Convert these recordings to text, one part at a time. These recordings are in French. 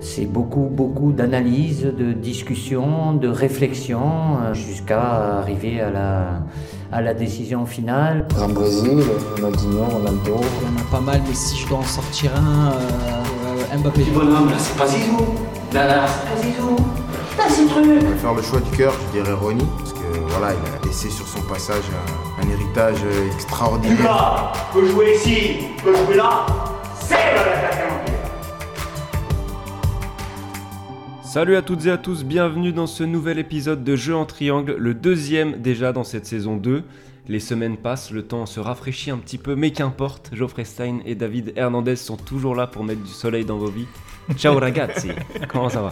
C'est beaucoup, beaucoup d'analyse, de discussion, de réflexion, euh, jusqu'à arriver à la, à la décision finale. En Brésil, Ronaldinho, Ronaldo. Il y en a pas mal, mais si je dois en sortir un, euh, Mbappé. Ce bonhomme là, c'est pas Zizou. Là, là, c'est pas Zizou. Putain, c'est truc. Je vais faire le choix du cœur, je dirais Ronnie, parce que voilà, il a laissé sur son passage un, un héritage extraordinaire. Lucas peut jouer ici, peut jouer là. C'est le l'attaquant. Salut à toutes et à tous, bienvenue dans ce nouvel épisode de Jeux en triangle, le deuxième déjà dans cette saison 2. Les semaines passent, le temps se rafraîchit un petit peu, mais qu'importe, Geoffrey Stein et David Hernandez sont toujours là pour mettre du soleil dans vos vies. Ciao ragazzi, comment ça va?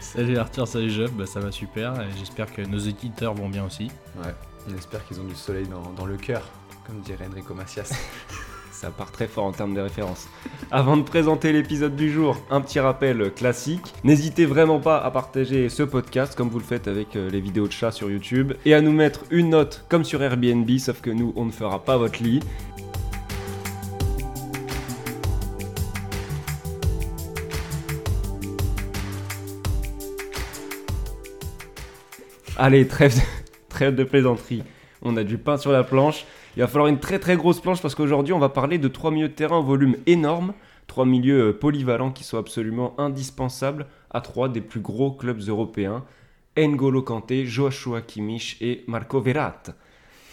Salut Arthur, salut Jeff, bah, ça va super j'espère que nos éditeurs vont bien aussi. Ouais, on espère qu'ils ont du soleil dans, dans le cœur, comme dirait Enrico Macias. Ça part très fort en termes de références. Avant de présenter l'épisode du jour, un petit rappel classique. N'hésitez vraiment pas à partager ce podcast comme vous le faites avec euh, les vidéos de chat sur YouTube et à nous mettre une note comme sur Airbnb, sauf que nous, on ne fera pas votre lit. Allez, trêve de, trêve de plaisanterie. On a du pain sur la planche. Il va falloir une très très grosse planche parce qu'aujourd'hui on va parler de trois milieux de terrain au volume énorme, trois milieux euh, polyvalents qui sont absolument indispensables à trois des plus gros clubs européens, N'Golo Kanté, Joshua Kimmich et Marco Verratti.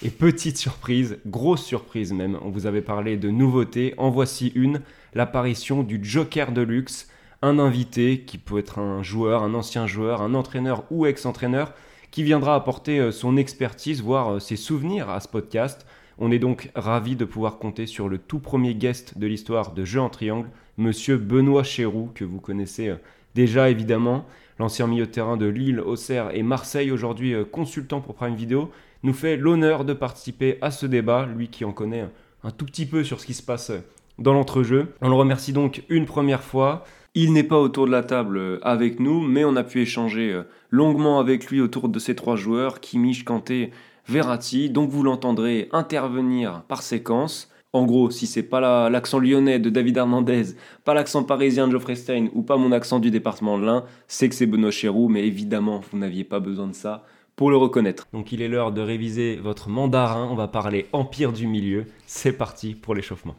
Et petite surprise, grosse surprise même, on vous avait parlé de nouveautés, en voici une, l'apparition du Joker de luxe, un invité qui peut être un joueur, un ancien joueur, un entraîneur ou ex-entraîneur, qui viendra apporter euh, son expertise, voire euh, ses souvenirs à ce podcast. On est donc ravi de pouvoir compter sur le tout premier guest de l'histoire de Jeux en Triangle, monsieur Benoît Chéroux, que vous connaissez euh, déjà évidemment, l'ancien milieu de terrain de Lille, Auxerre et Marseille, aujourd'hui consultant pour Prime Video, nous fait l'honneur de participer à ce débat, lui qui en connaît un tout petit peu sur ce qui se passe dans l'entrejeu. On le remercie donc une première fois. Il n'est pas autour de la table avec nous, mais on a pu échanger longuement avec lui autour de ces trois joueurs, Kimmich, Kanté, Verratti. Donc vous l'entendrez intervenir par séquence. En gros, si c'est pas l'accent lyonnais de David Hernandez, pas l'accent parisien de Geoffrey Stein ou pas mon accent du département de l'Ain, c'est que c'est Benoît Chéroux, mais évidemment, vous n'aviez pas besoin de ça pour le reconnaître. Donc il est l'heure de réviser votre mandarin, on va parler empire du milieu. C'est parti pour l'échauffement.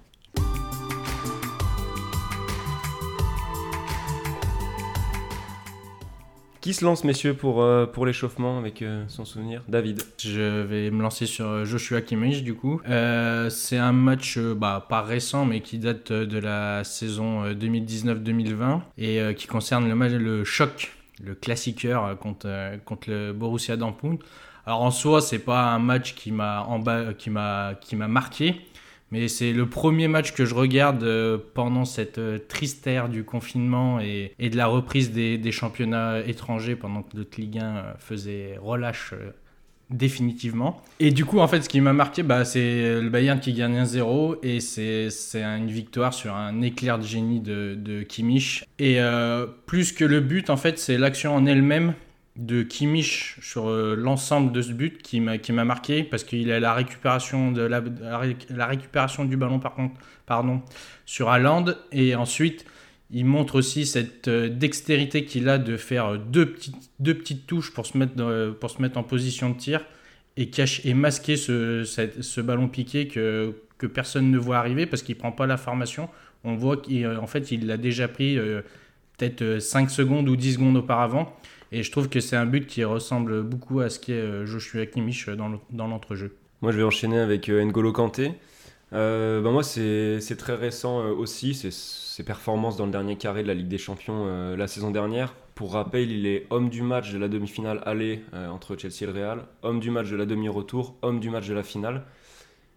Qui se lance, messieurs, pour, euh, pour l'échauffement avec euh, son souvenir David. Je vais me lancer sur Joshua Kimmich du coup. Euh, c'est un match bah, pas récent mais qui date de la saison 2019-2020 et qui concerne le, match, le choc, le classiqueur contre, contre le Borussia Dortmund. Alors en soi, c'est pas un match qui m'a qui m'a qui m'a marqué, mais c'est le premier match que je regarde euh, pendant cette euh, triste ère du confinement et, de la reprise des, championnats étrangers pendant que notre Ligue 1 euh, faisait relâche définitivement. Et du coup, en fait, ce qui m'a marqué, bah, c'est le Bayern qui gagne 1-0 et c'est une victoire sur un éclair de génie de, de. Et plus que le but, en fait, c'est l'action en elle-même de Kimmich sur euh, l'ensemble de ce but qui m'a marqué parce qu'il a la récupération, de la, récupération du ballon par contre, pardon, sur Haaland et ensuite il montre aussi cette euh, dextérité qu'il a de faire deux petites, deux petites touches pour se, mettre pour se mettre en position de tir et, cache, et masquer ce, ce ballon piqué que, que personne ne voit arriver parce qu'il prend pas la formation. On voit qu'en fait il l'a déjà pris euh, peut-être 5 secondes ou 10 secondes auparavant. Et je trouve que c'est un but qui ressemble beaucoup à ce qu'est euh, Joshua Kimmich dans l'entrejeu. Moi, je vais enchaîner avec euh, N'Golo Kanté. Euh, bah moi, c'est très récent aussi, ses performances dans le dernier carré de la Ligue des Champions la saison dernière. Pour rappel, il est homme du match de la demi-finale aller entre Chelsea et le Real, homme du match de la demi-retour, homme du match de la finale.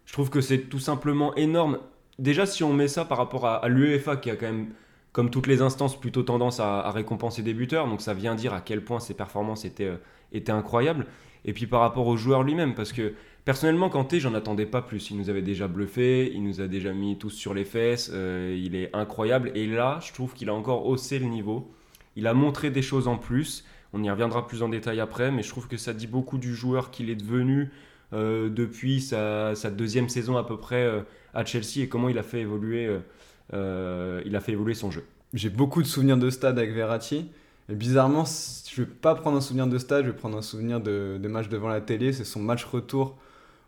Je trouve que c'est tout simplement énorme. Déjà, si on met ça par rapport à l'UEFA qui a quand même comme toutes les instances, plutôt tendance à, récompenser des buteurs. Donc ça vient dire à quel point ses performances étaient, euh, étaient incroyables. Et puis par rapport au joueur lui-même, parce que personnellement, Kanté, j'en attendais pas plus. Il nous avait déjà bluffé, il nous a déjà mis tous sur les fesses, euh, il est incroyable. Et là, je trouve qu'il a encore haussé le niveau. Il a montré des choses en plus. On y reviendra plus en détail après, mais je trouve que ça dit beaucoup du joueur qu'il est devenu euh, depuis sa, deuxième saison à peu près à Chelsea et comment il a fait évoluer il a fait évoluer son jeu. J'ai beaucoup de souvenirs de stade avec Verratti. Et bizarrement, je vais pas prendre un souvenir de stade, je vais prendre un souvenir de, de match devant la télé. C'est son match retour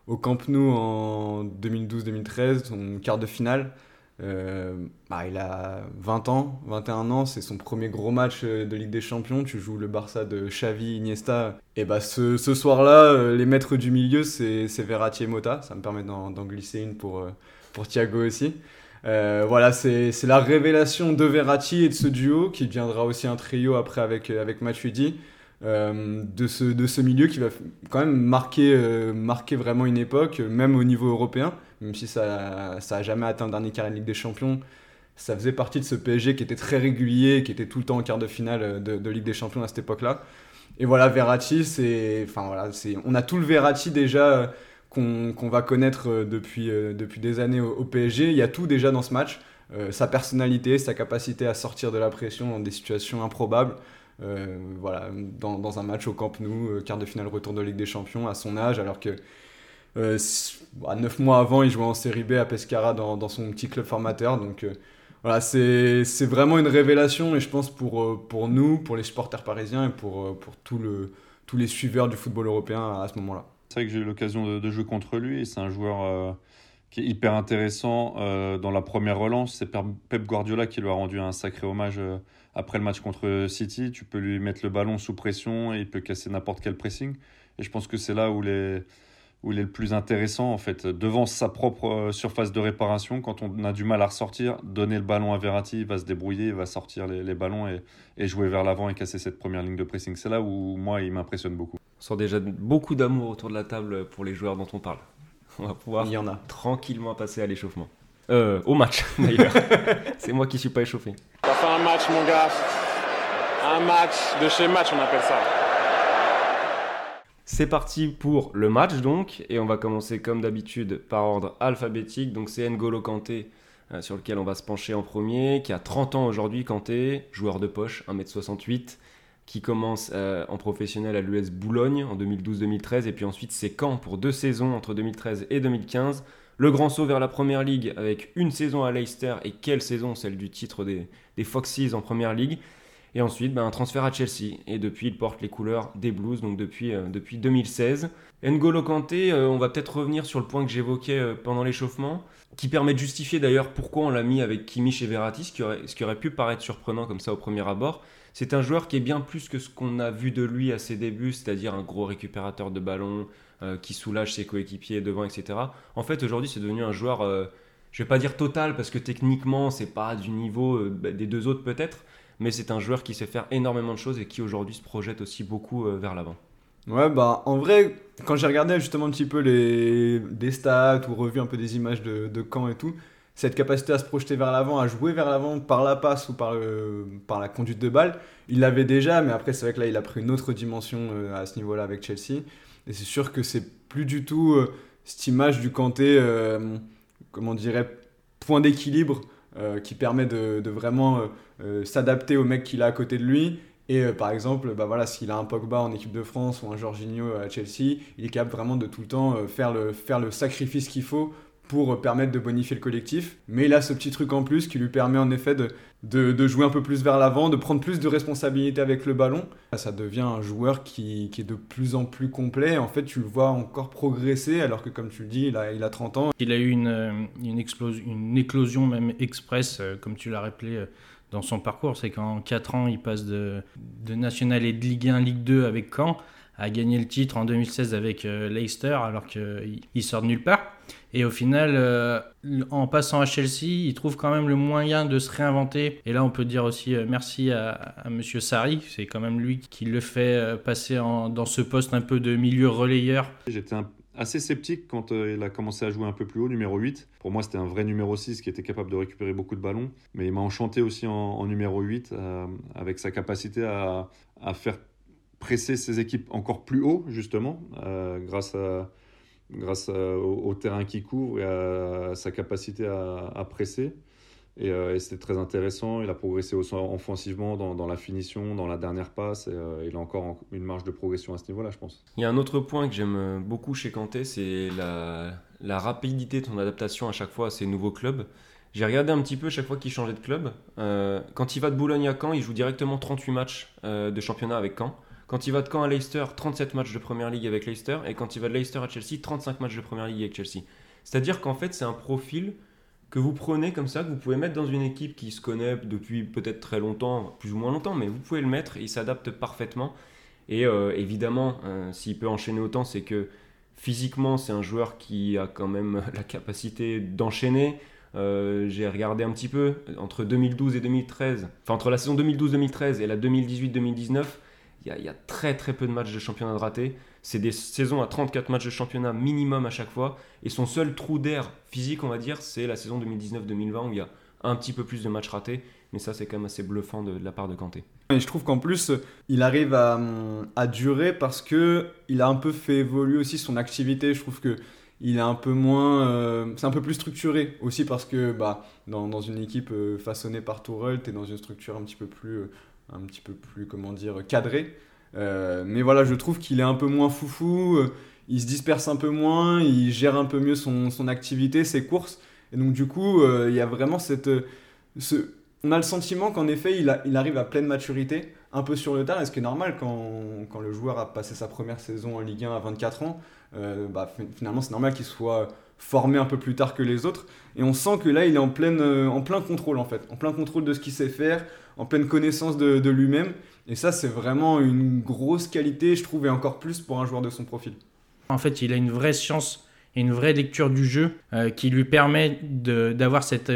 au Camp Nou en 2012-2013, son quart de finale. Euh, bah, il a 20 ans, 21 ans, c'est son premier gros match euh, de Ligue des Champions. Tu joues le Barça de Xavi, Iniesta. Et bah ce, ce soir-là, euh, les maîtres du milieu, c'est Verratti et Mota. Ça me permet d'en glisser une pour, pour Thiago aussi. Voilà, c'est la révélation de Verratti et de ce duo qui deviendra aussi un trio après avec, avec Matuidi. de, ce, de ce milieu qui va quand même marquer, marquer vraiment une époque, même au niveau européen même si ça n'a jamais atteint le dernier carré de Ligue des Champions. Ça faisait partie de ce PSG qui était très régulier, qui était tout le temps en quart de finale de, Ligue des Champions à cette époque-là. Et voilà, Verratti, c'est, enfin voilà, on a tout le Verratti déjà qu'on, va connaître euh, depuis, euh, depuis des années au, PSG. Il y a tout déjà dans ce match. Euh, sa personnalité, sa capacité à sortir de la pression dans des situations improbables. voilà, dans, un match au Camp Nou, quart de finale retour de Ligue des Champions à son âge, alors que euh, bah, neuf mois avant, il jouait en série B à Pescara dans, son petit club formateur. Donc voilà, c'est vraiment une révélation et je pense pour, pour nous, pour les supporters parisiens et pour, pour tout le, tous les suiveurs du football européen à ce moment-là. C'est vrai que j'ai eu l'occasion de, jouer contre lui c'est un joueur qui est hyper intéressant dans la première relance. C'est Pep Guardiola qui lui a rendu un sacré hommage après le match contre City. Tu peux lui mettre le ballon sous pression et il peut casser n'importe quel pressing. Et je pense que c'est là où les où il est le plus intéressant en fait devant sa propre euh, surface de réparation quand on a du mal à ressortir donner le ballon à Verratti il va se débrouiller il va sortir les, ballons et, et, jouer vers l'avant et casser cette première ligne de pressing. C'est là où moi il m'impressionne beaucoup. On sent déjà beaucoup d'amour autour de la table pour les joueurs dont on parle. On va pouvoir il y en a. tranquillement passer à l'échauffement. Euh, au match d'ailleurs. C'est moi qui suis pas échauffé. On va faire un match mon gars. Un match de chez match on appelle ça c'est parti pour le match donc, et on va commencer comme d'habitude par ordre alphabétique. Donc c'est N'Golo Kanté euh, sur lequel on va se pencher en premier, qui a 30 ans aujourd'hui, Kanté, joueur de poche, 1m68, qui commence euh, en professionnel à l'US Boulogne en 2012-2013, et puis ensuite c'est Caen pour deux saisons entre 2013 et 2015. Le grand saut vers la Première Ligue avec une saison à Leicester, et quelle saison, celle du titre des, des Foxes en Première Ligue. Et ensuite, ben, un transfert à Chelsea. Et depuis, il porte les couleurs des Blues, donc depuis, euh, depuis 2016. N'Golo Kanté, euh, on va peut-être revenir sur le point que j'évoquais euh, pendant l'échauffement, qui permet de justifier d'ailleurs pourquoi on l'a mis avec Kimmich et Verratti, ce qui, aurait, ce qui aurait pu paraître surprenant comme ça au premier abord. C'est un joueur qui est bien plus que ce qu'on a vu de lui à ses débuts, c'est-à-dire un gros récupérateur de ballon, qui soulage ses coéquipiers devant, etc. En fait, aujourd'hui, c'est devenu un joueur, je vais pas dire total, parce que techniquement, c'est pas du niveau des deux autres peut-être, mais c'est un joueur qui sait faire énormément de choses et qui aujourd'hui se projette aussi beaucoup euh, vers l'avant. Ouais, bah en vrai, quand j'ai regardé justement un petit peu les des stats ou revu un peu des images de, de Caen et tout, cette capacité à se projeter vers l'avant, à jouer vers l'avant par la passe ou par, par la conduite de balle, il l'avait déjà, mais après c'est vrai que là il a pris une autre dimension euh, à ce niveau-là avec Chelsea. Et c'est sûr que c'est plus du tout euh, cette image du Kanté, comment on dirait, point d'équilibre qui permet de vraiment euh, s'adapter au mec qu'il a à côté de lui. Et euh, par exemple, bah voilà, s'il a un Pogba en équipe de France ou un Jorginho à Chelsea, il est capable vraiment de tout le temps euh, faire le, faire le sacrifice qu'il faut pour permettre de bonifier le collectif. Mais il a ce petit truc en plus qui lui permet en effet de, de, jouer un peu plus vers l'avant, de prendre plus de responsabilités avec le ballon. Ça devient un joueur qui, qui, est de plus en plus complet. En fait, tu le vois encore progresser, alors que comme tu le dis, il a, il a 30 ans. Il a eu une, une, une éclosion même express, comme tu l'as rappelé dans son parcours. C'est qu'en 4 ans, il passe de, de National et de Ligue 1, Ligue 2 avec Caen, à gagner le titre en 2016 avec euh, Leicester, alors qu'il sort de nulle part. Et au final, euh, en passant à Chelsea, il trouve quand même le moyen de se réinventer. Et là, on peut dire aussi euh, merci à, à Monsieur Sarri. C'est quand même lui qui le fait passer dans ce poste un peu de milieu relayeur. Assez sceptique quand euh, il a commencé à jouer un peu plus haut, numéro 8. Pour moi, c'était un vrai numéro 6 qui était capable de récupérer beaucoup de ballons. Mais il m'a enchanté aussi en, numéro 8 euh, avec sa capacité à, faire presser ses équipes encore plus haut, justement, euh, grâce, à, grâce au, terrain qu'il couvre et à sa capacité à presser. Euh, et, c'était très intéressant. Il a progressé aussi offensivement dans, la finition, dans la dernière passe. Et, euh, il a encore une marge de progression à ce niveau-là, je pense. Il y a un autre point que j'aime beaucoup chez Kanté, c'est la, rapidité de son adaptation à chaque fois à ses nouveaux clubs. J'ai regardé un petit peu chaque fois qu'il changeait de club. Euh, quand il va de Boulogne à Caen, il joue directement 38 matchs euh, de championnat avec Caen. Quand il va de Caen à Leicester, 37 matchs de Première Ligue avec Leicester. Et quand il va de Leicester à Chelsea, 35 matchs de Première Ligue avec Chelsea. C'est-à-dire qu'en fait, c'est un profil que vous prenez comme ça, que vous pouvez mettre dans une équipe qui se connaît depuis peut-être très longtemps, plus ou moins longtemps, mais vous pouvez le mettre et il s'adapte parfaitement. Et euh, évidemment, s'il peut enchaîner autant, c'est que physiquement, c'est un joueur qui a quand même la capacité d'enchaîner. Euh, j'ai regardé un petit peu entre 2012 et 2013, enfin entre la saison 2012-2013 et la 2018-2019, il y, a très très peu de matchs de championnat de raté. C'est des saisons à 34 matchs de championnat minimum à chaque fois. Et son seul trou d'air physique, on va dire, c'est la saison 2019-2020 où il y a un petit peu plus de matchs ratés. Mais ça, c'est quand même assez bluffant de, la part de Kanté. Et je trouve qu'en plus, il arrive à, durer parce que il a un peu fait évoluer aussi son activité. Je trouve que il est un peu moins. Euh, c'est un peu plus structuré aussi parce que bah, dans, dans une équipe euh, façonnée par Tourelle, tu es dans une structure un petit peu plus, euh, un petit peu plus comment dire, cadrée. mais voilà, je trouve qu'il est un peu moins foufou, il se disperse un peu moins, il gère un peu mieux son, son activité, ses courses. Et donc, du coup, il y a vraiment cette. Ce, on a le sentiment qu'en effet, il, arrive à pleine maturité, un peu sur le terrain, ce qui est normal quand, quand le joueur a passé sa première saison en Ligue 1 à 24 ans. Euh, bah, finalement c'est normal qu'il soit formé un peu plus tard que les autres. Et on sent que là, il est en, euh, en plein contrôle, en fait. En plein contrôle de ce qu'il sait faire, en pleine connaissance de, lui-même. Et ça, c'est vraiment une grosse qualité, je trouve, et encore plus pour un joueur de son profil. En fait, il a une vraie science et une vraie lecture du jeu euh, qui lui permet d'avoir cette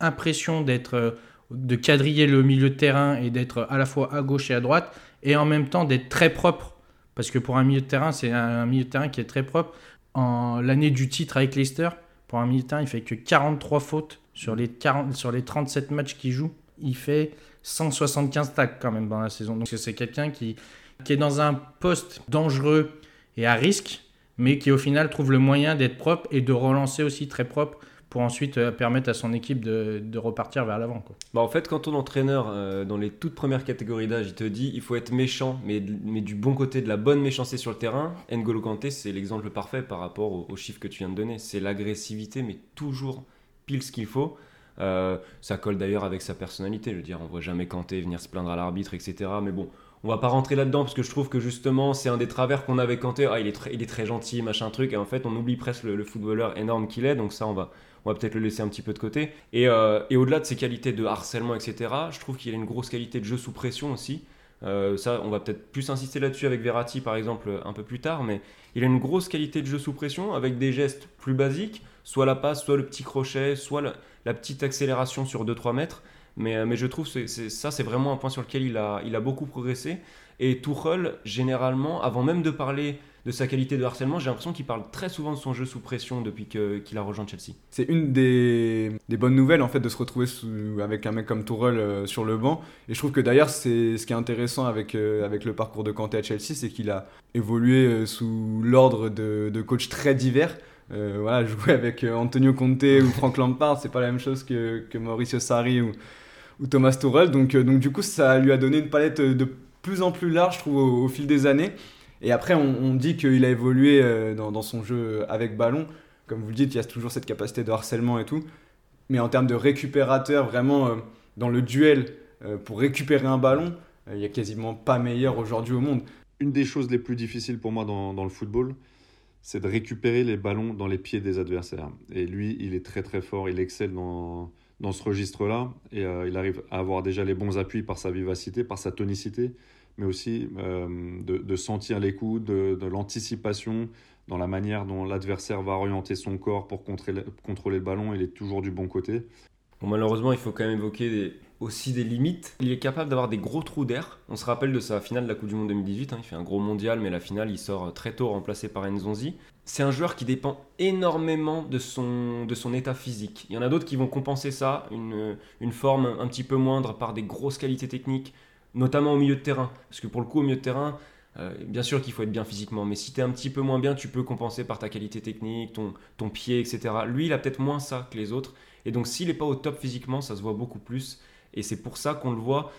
impression d'être de quadriller le milieu de terrain et d'être à la fois à gauche et à droite, et en même temps d'être très propre parce que pour un milieu de terrain, c'est un milieu de terrain qui est très propre. En l'année du titre avec Leicester, pour un terrain, il fait que 43 fautes sur les, 40, sur les 37 matchs qu'il joue. Il fait 175 tacles quand même dans la saison. Donc c'est quelqu'un qui, qui est dans un poste dangereux et à risque, mais qui au final trouve le moyen d'être propre et de relancer aussi très propre pour ensuite euh, permettre à son équipe de, repartir vers l'avant. Bah en fait, quand ton entraîneur, euh, dans les toutes premières catégories d'âge, il te dit il faut être méchant, mais, du bon côté, de la bonne méchanceté sur le terrain, N'Golo Kanté, c'est l'exemple parfait par rapport aux, chiffres que tu viens de donner. C'est l'agressivité, mais toujours pile ce qu'il faut. Euh, ça colle d'ailleurs avec sa personnalité. Je veux dire, on voit jamais Kanté venir se plaindre à l'arbitre, etc. Mais bon, on va pas rentrer là-dedans parce que je trouve que justement c'est un des travers qu'on avait Kanté. Ah, il est, très, il est très gentil, machin truc. Et en fait, on oublie presque le footballeur énorme qu'il est. Donc ça, on va, on va peut-être le laisser un petit peu de côté. Euh, et, au-delà de ses qualités de harcèlement, etc., je trouve qu'il a une grosse qualité de jeu sous pression aussi. Euh, ça, on va peut-être plus insister là-dessus avec Verratti, par exemple, un peu plus tard, mais il a une grosse qualité de jeu sous pression avec des gestes plus basiques, soit la passe, soit le petit crochet, soit la, petite accélération sur 2-3 mètres. Mais, euh, mais je trouve que ça, c'est vraiment un point sur lequel il a, il a beaucoup progressé. Et Tuchel, généralement, avant même de parler de sa qualité de harcèlement. J'ai l'impression qu'il parle très souvent de son jeu sous pression depuis qu'il a rejoint Chelsea. C'est une des, bonnes nouvelles en fait de se retrouver avec un mec comme Tourelle euh, sur le banc. Et je trouve que d'ailleurs c'est ce qui est intéressant avec, euh, avec le parcours de Kanté à Chelsea, c'est qu'il a évolué euh, sous l'ordre de, de coachs très divers. voilà, jouer avec Antonio Conte ou Frank Lampard, c'est pas la même chose que, que Mauricio Sarri ou, ou Thomas Tuchel. Donc, donc du coup, ça lui a donné une palette de plus en plus large, je trouve, au fil des années. Et après, on, dit qu'il a évolué euh, dans, son jeu avec ballon. Comme vous le dites, il y a toujours cette capacité de harcèlement et tout. Mais en termes de récupérateur, vraiment euh, dans le duel euh, pour récupérer un ballon, il n'y a quasiment pas meilleur aujourd'hui au monde. Une des choses les plus difficiles pour moi dans, le football, c'est de récupérer les ballons dans les pieds des adversaires. Et lui, il est très très fort, il excelle dans, dans ce registre-là. Et il arrive à avoir déjà les bons appuis par sa vivacité, par sa tonicité mais aussi euh, de, sentir les coups, de, l'anticipation dans la manière dont l'adversaire va orienter son corps pour contrôler, le ballon. Il est toujours du bon côté. Malheureusement, il faut quand même évoquer aussi des limites. Il est capable d'avoir des gros trous d'air. On se rappelle de sa finale de la Coupe du Monde 2018. Hein. il fait un gros mondial, mais la finale, il sort très tôt remplacé par Nzonzi. C'est un joueur qui dépend énormément de son, de son état physique. Il y en a d'autres qui vont compenser ça, une, une forme un petit peu moindre par des grosses qualités techniques, notamment au milieu de terrain. Parce que pour le coup, au milieu de terrain, euh, bien sûr qu'il faut être bien physiquement, mais si tu es un petit peu moins bien, tu peux compenser par ta qualité technique, ton, ton pied, etc. Lui, il a peut-être moins ça que les autres. Et donc, s'il n'est pas au top physiquement, ça se voit beaucoup plus. Et c'est pour ça qu'on le voit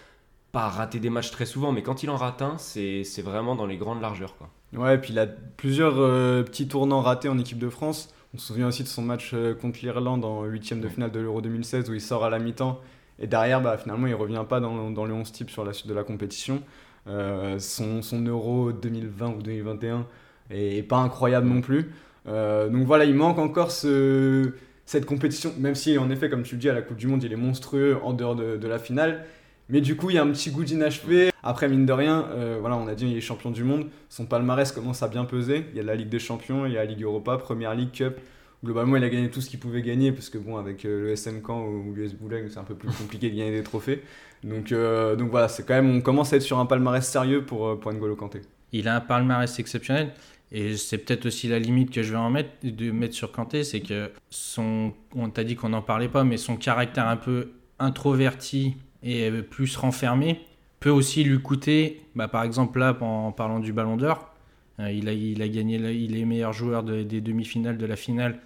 pas rater des matchs très souvent, mais quand il en rate un, c'est vraiment dans les grandes largeurs. Quoi. Ouais, et puis il a plusieurs euh, petits tournants ratés en équipe de France. On se souvient aussi de son match euh, contre l'Irlande en huitième de finale de l'Euro 2016 où il sort à la mi-temps et derrière, bah, finalement, il revient pas dans, dans les 11 types sur la suite de la compétition. Euh, son, son, Euro 2020 ou 2021 est, pas incroyable non plus. Euh, donc voilà, il manque encore ce, cette compétition, même si en effet, comme tu le dis, à la Coupe du Monde, il est monstrueux en dehors de, de la finale. Mais du coup, il y a un petit goût d'inachevé. Après, mine de rien, euh, voilà, on a dit il est champion du monde. Son palmarès commence à bien peser. Il y a la Ligue des Champions, il y a la Ligue Europa, Première Ligue, Cup. Globalement, il a gagné tout ce qu'il pouvait gagner, parce que bon, avec euh, le SM Camp ou l'US Boulogne, c'est un peu plus compliqué de gagner des trophées. Donc, euh, donc voilà, c'est quand même, on commence à être sur un palmarès sérieux pour, pour N'Golo Kanté. Il a un palmarès exceptionnel. Et c'est peut-être aussi la limite que je vais en mettre, de mettre sur Kanté, c'est que son, on t'a dit qu'on n'en parlait pas, mais son caractère un peu introverti et plus renfermé peut aussi lui coûter, bah, par exemple là, en parlant du Ballon d'Or, euh, il, a, gagné, il est meilleur joueur des demi-finales, de la finale,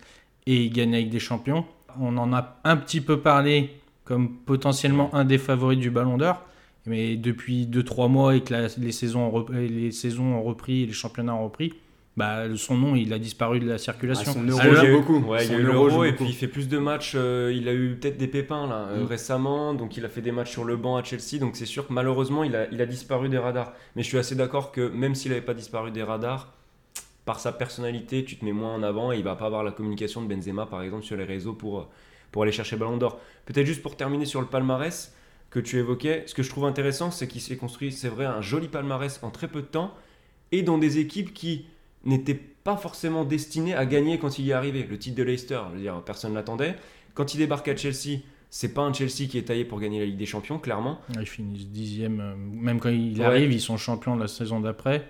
et il gagne avec des champions. On en a un petit peu parlé comme potentiellement un des favoris du Ballon d'Or, mais depuis 2-3 mois et que les, saisons ont les saisons ont repris, les championnats ont repris, bah, son nom il a disparu de la circulation. Ah, son euro, ah, beaucoup. Ouais, il y a eu l'euro et puis il fait plus de matchs. Euh, il a eu peut-être des pépins là euh, mm. récemment, donc il a fait des matchs sur le banc à Chelsea. Donc c'est sûr que malheureusement il a, il a disparu des radars. Mais je suis assez d'accord que même s'il n'avait pas disparu des radars, par sa personnalité, tu te mets moins en avant et il va pas avoir la communication de Benzema par exemple sur les réseaux pour, pour aller chercher Ballon d'Or. Peut-être juste pour terminer sur le palmarès que tu évoquais, ce que je trouve intéressant, c'est qu'il s'est construit, c'est vrai, un joli palmarès en très peu de temps et dans des équipes qui n'était pas forcément destiné à gagner quand il y est arrivé. Le titre de Leicester, je veux dire, personne ne l'attendait. Quand il débarque à Chelsea, c'est pas un Chelsea qui est taillé pour gagner la Ligue des Champions, clairement. Ils finissent dixième. Euh, même quand il arrive, ils sont champions la saison d'après.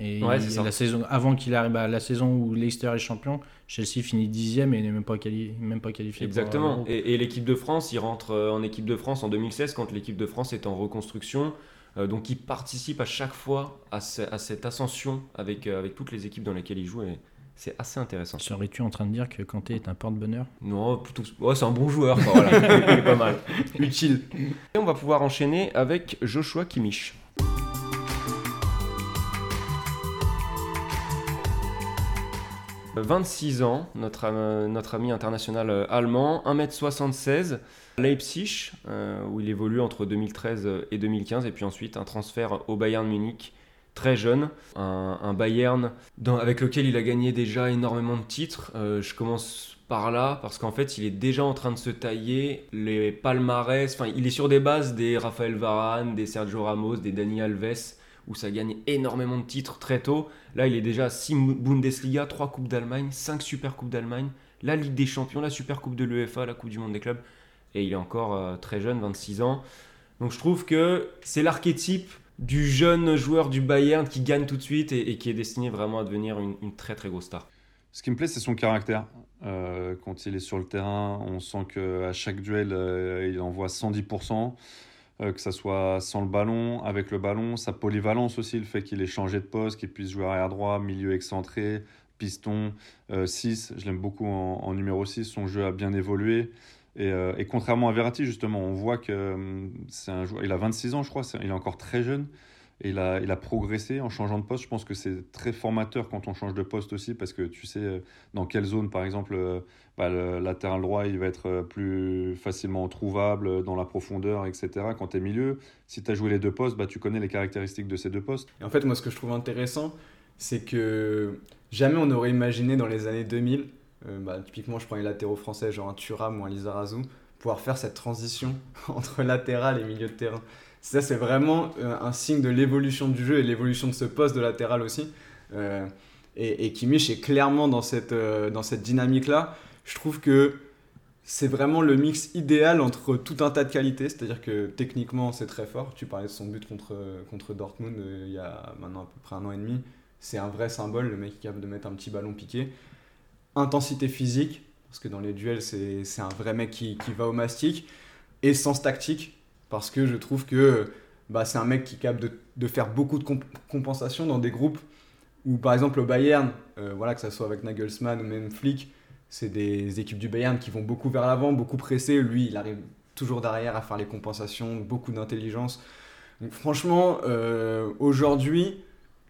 Et la saison, avant qu'il arrive à la saison où Leicester est champion, Chelsea finit dixième et n'est même pas, qualifié, même pas qualifié. Exactement. et, et l'équipe de France, il rentre euh, en équipe de France en 2016 quand l'équipe de France est en reconstruction. Euh, donc il participe à chaque fois à, cette ascension avec, euh, avec toutes les équipes dans lesquelles il joue. Et c'est assez intéressant. Serais-tu en train de dire que Kanté est un porte-bonheur? Non, plutôt. c'est un bon joueur. voilà. il est pas mal. Utile. Et on va pouvoir enchaîner avec Joshua Kimmich. 26 ans, notre, euh, notre ami international euh, allemand, 1m76, Leipzig, euh, où il évolue entre 2013 et 2015, et puis ensuite un transfert au Bayern Munich, très jeune, un, Bayern avec lequel il a gagné déjà énormément de titres. je commence par là, parce qu'en fait, il est déjà en train de se tailler les palmarès, enfin, il est sur des bases des Rafael Varane, des Sergio Ramos, des Dani Alves, où ça gagne énormément de titres très tôt. Là, il est déjà à 6 Bundesliga, 3 Coupes d'Allemagne, 5 Super Coupes d'Allemagne, la Ligue des Champions, la Super Coupe de l'UEFA, la Coupe du Monde des clubs. Et il est encore euh, très jeune, 26 ans. Donc je trouve que c'est l'archétype du jeune joueur du Bayern qui gagne tout de suite et, qui est destiné vraiment à devenir une, très très grosse star. Ce qui me plaît, c'est son caractère. Euh, quand il est sur le terrain, on sent qu'à chaque duel, euh, il envoie 110%. Euh, que ça soit sans le ballon, avec le ballon, sa polyvalence aussi, le fait qu'il ait changé de poste, qu'il puisse jouer arrière droit, milieu excentré, piston, 6, euh, je l'aime beaucoup en, numéro 6, son jeu a bien évolué. Et, euh, et contrairement à Verratti, justement, on voit que c'est un joueur, il a 26 ans, je crois, il est encore très jeune. Et il a, progressé en changeant de poste. Je pense que c'est très formateur quand on change de poste aussi, parce que tu sais dans quelle zone, par exemple, bah, le latéral droit, il va être euh, plus facilement trouvable dans la profondeur, etc. Quand tu es milieu, si tu as joué les deux postes, bah, tu connais les caractéristiques de ces deux postes. Et en fait, moi, ce que je trouve intéressant, c'est que jamais on aurait imaginé dans les années 2000, euh, bah, typiquement, je prends les latéraux français, genre un Thuram ou un Lizarazu, pouvoir faire cette transition entre latéral et milieu de terrain. Ça, c'est vraiment euh, un signe de l'évolution du jeu et l'évolution de ce poste de latéral aussi. et, et Kimmich est clairement dans cette, dans cette dynamique-là je trouve que c'est vraiment le mix idéal entre tout un tas de qualités. C'est-à-dire que techniquement, c'est très fort. Tu parlais de son but contre, contre Dortmund euh, il y a maintenant à peu près un an et demi. C'est un vrai symbole, le mec qui est capable de mettre un petit ballon piqué. Intensité physique, parce que dans les duels, c'est un vrai mec qui, qui, va au mastic. Et sens tactique, parce que je trouve que bah, c'est un mec qui est capable de, faire beaucoup de compensations dans des groupes où, par exemple, au Bayern, euh, voilà, que ce soit avec Nagelsmann ou même Flick, c'est des équipes du Bayern qui vont beaucoup vers l'avant, beaucoup presser. Lui, il arrive toujours derrière à faire les compensations, beaucoup d'intelligence. franchement, euh, aujourd'hui,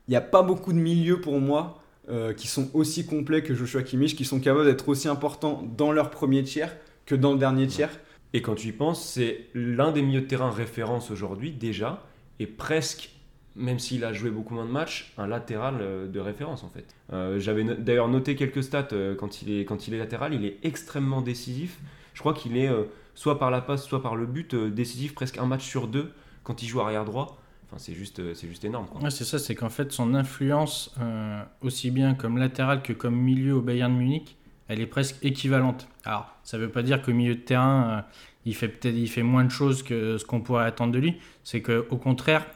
il n'y a pas beaucoup de milieux pour moi euh, qui sont aussi complets que Joshua Kimmich, qui sont capables d'être aussi importants dans leur premier tiers que dans le dernier tiers. Et quand tu y penses, c'est l'un des milieux de terrain référence aujourd'hui déjà, et presque, même s'il a joué beaucoup moins de matchs, un latéral euh, de référence en fait. Euh, J'avais d'ailleurs noté quelques stats euh, quand, il est, quand il est latéral, il est extrêmement décisif. Je crois qu'il est soit par la passe, soit par le but, décisif presque un match sur deux quand il joue arrière droit. Enfin, c'est juste, juste énorme. c'est ça, c'est qu'en fait, son influence, aussi bien comme latéral que comme milieu au Bayern Munich, elle est presque équivalente. Alors, ça ne veut pas dire qu'au milieu de terrain, euh, il fait peut-être il fait moins de choses que ce qu'on pourrait attendre de lui. C'est qu'au contraire,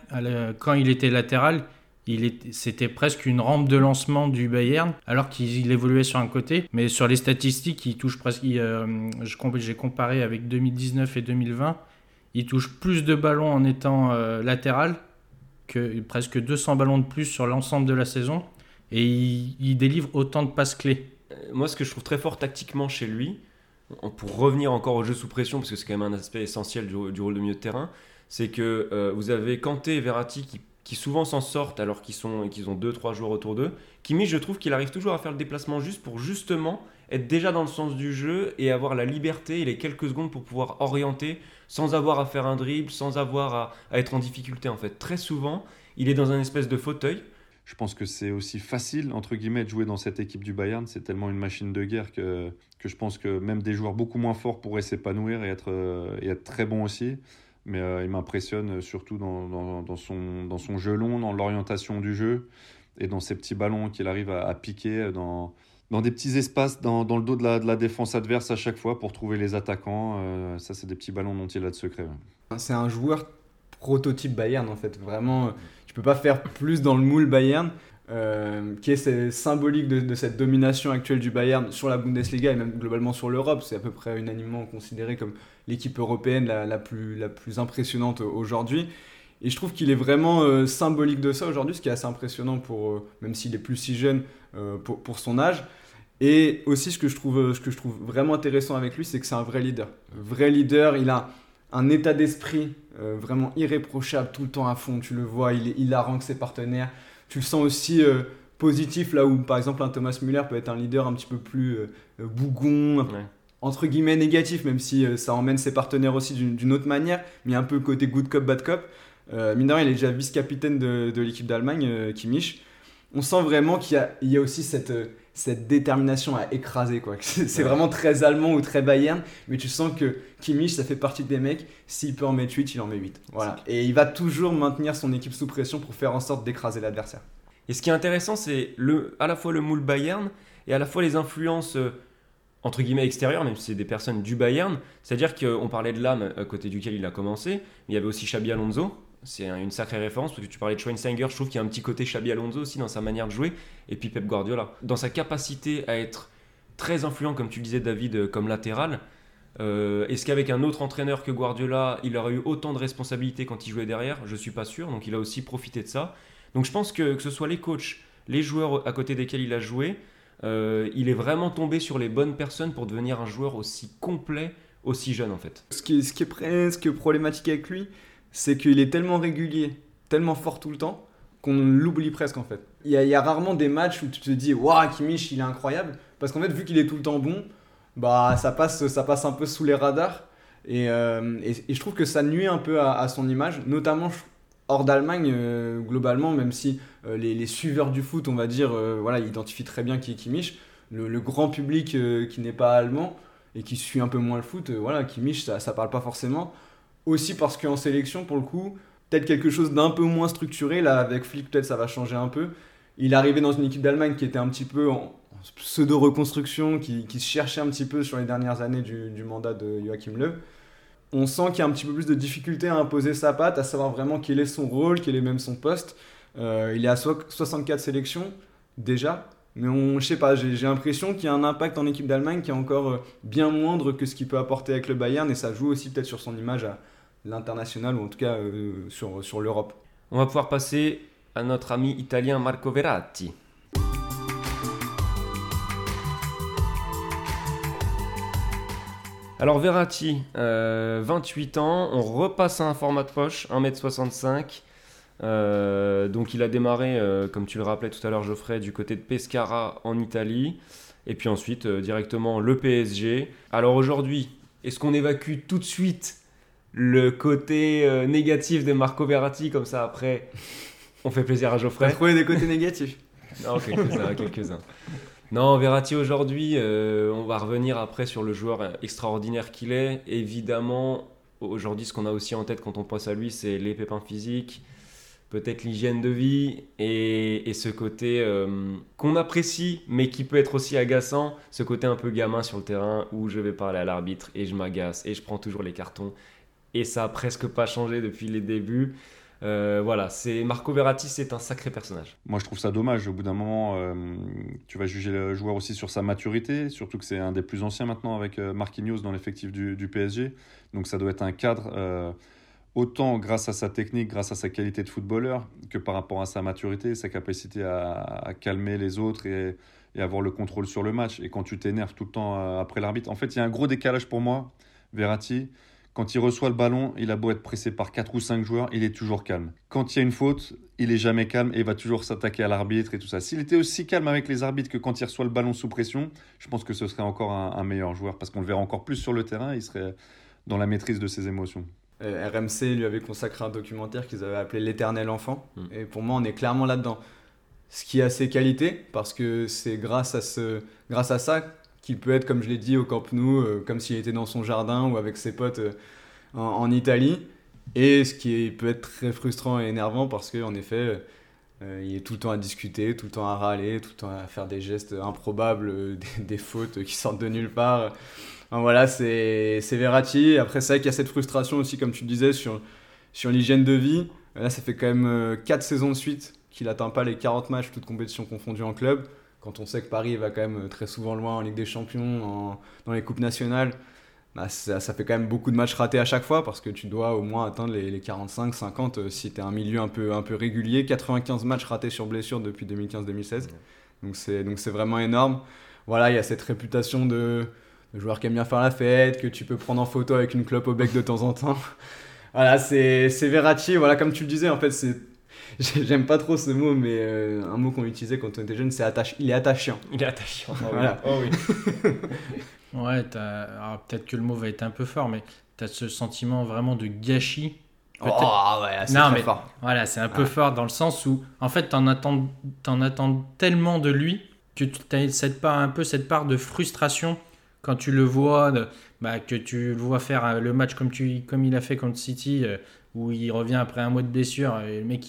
quand il était latéral, c'était presque une rampe de lancement du Bayern, alors qu'il il évoluait sur un côté. Mais sur les statistiques, il touche presque. euh, J'ai comparé avec 2019 et 2020. Il touche plus de ballons en étant euh, latéral que presque 200 ballons de plus sur l'ensemble de la saison et il, il délivre autant de passes clés. Euh, Moi, ce que je trouve très fort tactiquement chez lui, pour revenir encore au jeu sous pression, parce que c'est quand même un aspect essentiel du, rôle de milieu de terrain, c'est que euh, vous avez Kanté et Verratti qui, souvent s'en sortent alors qu'ils qu'ils ont 2-3 joueurs autour d'eux. Kimi, je trouve qu'il arrive toujours à faire le déplacement juste pour justement être déjà dans le sens du jeu et avoir la liberté et les quelques secondes pour pouvoir orienter sans avoir à faire un dribble, sans avoir à, à être en difficulté en fait. Très souvent, il est dans un espèce de fauteuil. Je pense que c'est aussi facile, entre guillemets, de jouer dans cette équipe du Bayern. C'est tellement une machine de guerre que, que je pense que même des joueurs beaucoup moins forts pourraient s'épanouir et être, euh, et être très bons aussi. Mais euh, il m'impressionne surtout dans, dans, son, dans son jeu long, dans l'orientation du jeu et dans ces petits ballons qu'il arrive à, piquer dans, dans des petits espaces dans, dans le dos de la, de la défense adverse à chaque fois pour trouver les attaquants. Euh, ça, c'est des petits ballons dont il a de secret. C'est un joueur prototype Bayern en fait. Vraiment, euh, tu peux pas faire plus dans le moule Bayern, euh, qui est symbolique de, cette domination actuelle du Bayern sur la Bundesliga et même globalement sur l'Europe. C'est à peu près unanimement considéré comme l'équipe européenne la, plus, la plus impressionnante aujourd'hui. Et je trouve qu'il est vraiment euh, symbolique de ça aujourd'hui, ce qui est assez impressionnant pour, même s'il est plus si jeune pour, pour son âge. Et aussi, ce que je trouve, ce que je trouve vraiment intéressant avec lui, c'est que c'est un vrai leader. Vrai leader, il a un état d'esprit euh, vraiment irréprochable, tout le temps à fond. Tu le vois, il, est hilarant que ses partenaires. Tu le sens aussi euh, positif, là où par exemple un Thomas Müller peut être un leader un petit peu plus euh, bougon, Ouais. entre guillemets négatif, même si ça emmène ses partenaires aussi d'une autre manière, mais un peu côté good cop, bad cop. Euh, mine de rien, il est déjà vice-capitaine de, de l'équipe d'Allemagne, Kimmich. On sent vraiment qu'il y a, il y a aussi cette, euh, cette détermination à écraser. quoi. C'est c'est Ouais. vraiment très allemand ou très Bayern, mais tu sens que Kimmich, ça fait partie des mecs, s'il peut en mettre 8, il en met 8. Voilà. Et il va toujours maintenir son équipe sous pression pour faire en sorte d'écraser l'adversaire. Et ce qui est intéressant, c'est le, à la fois le moule Bayern et à la fois les influences euh, entre guillemets extérieures, même si c'est des personnes du Bayern. C'est-à-dire qu'on parlait de l'âme à côté duquel il a commencé, mais il y avait aussi Xabi Alonso. C'est un- une sacrée référence parce que tu parlais de Schweinsteiger. Je trouve qu'il y a un petit côté Xabi Alonso aussi dans sa manière de jouer. Et puis Pep Guardiola. Dans sa capacité à être très influent, comme tu le disais, David, euh, comme latéral. Euh, Est-ce qu'avec un autre entraîneur que Guardiola, il aurait eu autant de responsabilités quand il jouait derrière? Je suis pas sûr. Donc il a aussi profité de ça. Donc je pense que que ce soit les coachs, les joueurs à côté desquels il a joué, euh, il est vraiment tombé sur les bonnes personnes pour devenir un joueur aussi complet, aussi jeune en fait. Ce qui, ce qui est presque problématique avec lui, c'est qu'il est tellement régulier, tellement fort tout le temps, qu'on l'oublie presque en fait. Il y, a, rarement des matchs où tu te dis Waouh, Kimmich, il est incroyable. Parce qu'en fait, vu qu'il est tout le temps bon, bah, ça, passe, ça passe un peu sous les radars. Et, euh, et, je trouve que ça nuit un peu à, son image, notamment hors d'Allemagne, euh, globalement, même si euh, les, les suiveurs du foot, on va dire, voilà, identifient très bien qui est Kimmich. Le, grand public qui n'est pas allemand et qui suit un peu moins le foot, voilà, ça, ça parle pas forcément. Aussi parce qu'en sélection, pour le coup, peut-être quelque chose d'un peu moins structuré. Là, avec Flick, peut-être ça va changer un peu. Il est arrivé dans une équipe d'Allemagne qui était un petit peu en pseudo-reconstruction, qui, qui se cherchait un petit peu sur les dernières années du, mandat de Joachim Löw. On sent qu'il y a un petit peu plus de difficulté à imposer sa patte, à savoir vraiment quel est son rôle, quel est même son poste. Euh, il est à so- 64 sélections déjà, mais on, je sais pas, j'ai l'impression qu'il y a un impact en équipe d'Allemagne qui est encore euh, bien moindre que ce qu'il peut apporter avec le Bayern, et ça joue aussi peut-être sur son image l'international, ou en tout cas euh, sur, l'Europe. On va pouvoir passer à notre ami italien Marco Verratti. Alors Verratti, euh, 28 ans, on repasse à un format de poche, 1m65. Euh, donc il a démarré, euh, comme tu le rappelais tout à l'heure Geoffrey, du côté de Pescara en Italie, et puis ensuite euh, directement le PSG. Alors aujourd'hui, est-ce qu'on évacue tout de suite le côté euh, négatif de Marco Verratti, comme ça après on fait plaisir à T'as Geoffrey trouvé des côtés négatifs? Non, quelques-uns, quelques-uns. Non, Verratti aujourd'hui, euh, on va revenir après sur le joueur extraordinaire qu'il est. Évidemment, aujourd'hui, ce qu'on a aussi en tête quand on pense à lui, c'est les pépins physiques, peut-être l'hygiène de vie et, et ce côté euh, qu'on apprécie, mais qui peut être aussi agaçant, ce côté un peu gamin sur le terrain où je vais parler à l'arbitre et je m'agace et je prends toujours les cartons. Et ça a presque pas changé depuis les débuts. Euh, voilà, c'est Marco Verratti, c'est un sacré personnage. Moi, je trouve ça dommage. Au bout d'un moment, euh, tu vas juger le joueur aussi sur sa maturité, surtout que c'est un des plus anciens maintenant avec euh, Marquinhos dans l'effectif du, PSG. Donc, ça doit être un cadre autant grâce à sa technique, grâce à sa qualité de footballeur, que par rapport à sa maturité, sa capacité à, calmer les autres et, et avoir le contrôle sur le match. Et quand tu t'énerves tout le temps après l'arbitre, en fait, il y a un gros décalage pour moi, Verratti. Quand il reçoit le ballon, il a beau être pressé par 4 ou 5 joueurs, il est toujours calme. Quand il y a une faute, il est jamais calme et il va toujours s'attaquer à l'arbitre et tout ça. S'il était aussi calme avec les arbitres que quand il reçoit le ballon sous pression, je pense que ce serait encore un, un meilleur joueur parce qu'on le verrait encore plus sur le terrain, il serait dans la maîtrise de ses émotions. Euh, RMC lui avait consacré un documentaire qu'ils avaient appelé L'éternel enfant. Mm. Et pour moi, on est clairement là-dedans. Ce qui a ses qualités, parce que c'est grâce à, ce, grâce à ça qu'il peut être, comme je l'ai dit, au Camp Nou, euh, comme s'il était dans son jardin ou avec ses potes euh, en, Italie. Et ce qui peut être très frustrant et énervant parce qu'en effet, euh, il est tout le temps à discuter, tout le temps à râler, tout le temps à faire des gestes improbables, des, fautes qui sortent de nulle part. Enfin, voilà, c'est c'est Verratti. Après, c'est vrai qu'il y a cette frustration aussi, comme tu le disais, sur, sur l'hygiène de vie. Là, ça fait quand même 4 saisons de suite qu'il n'atteint pas les 40 matchs, toutes compétitions confondues en club. Quand on sait que Paris va quand même très souvent loin en Ligue des Champions, en- dans les Coupes nationales, bah, ça, ça fait quand même beaucoup de matchs ratés à chaque fois parce que tu dois au moins atteindre les, les 45, 50 euh, si tu es un milieu un peu, un peu régulier. 95 matchs ratés sur blessure depuis 2015-2016. Donc c'est donc c'est vraiment énorme. Voilà, il y a cette réputation de, de joueur qui aime bien faire la fête, que tu peux prendre en photo avec une clope au bec de temps en temps. Voilà, c'est c'est Verratti. Voilà, comme tu le disais, en fait, c'est. J'aime pas trop ce mot, mais euh, un mot qu'on utilisait quand on était jeune, c'est attache. Il est attachant. Il est attachant. Voilà. Oh oui. Ouais, t'as- alors peut-être que le mot va être un peu fort, mais tu as ce sentiment vraiment de gâchis. Peut-être- Oh, ouais, c'est Non, très mais- fort. Voilà, c'est un peu Ouais. fort dans le sens où, en fait, t'en attends, t'en attends tellement de lui que tu as cette part, un peu cette part de frustration quand tu le vois, bah, que tu le vois faire euh, le match comme, tu, comme il a fait contre City, euh, où il revient après un mois de blessure, et le mec,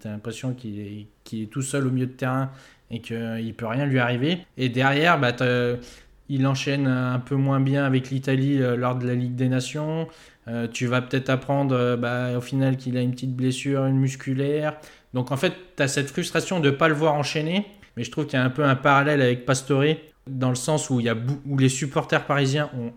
t'as l'impression qu'il est, tout seul au milieu de terrain et qu'il peut rien lui arriver. Et derrière, bah, il enchaîne un peu moins bien avec l'Italie euh, lors de la Ligue des Nations. Euh, tu vas peut-être apprendre euh, bah, au final qu'il a une petite blessure, une musculaire. Donc en fait, tu as cette frustration de ne pas le voir enchaîner. Mais je trouve qu'il y a un peu un parallèle avec Pastore, dans le sens où, y a où les supporters parisiens ont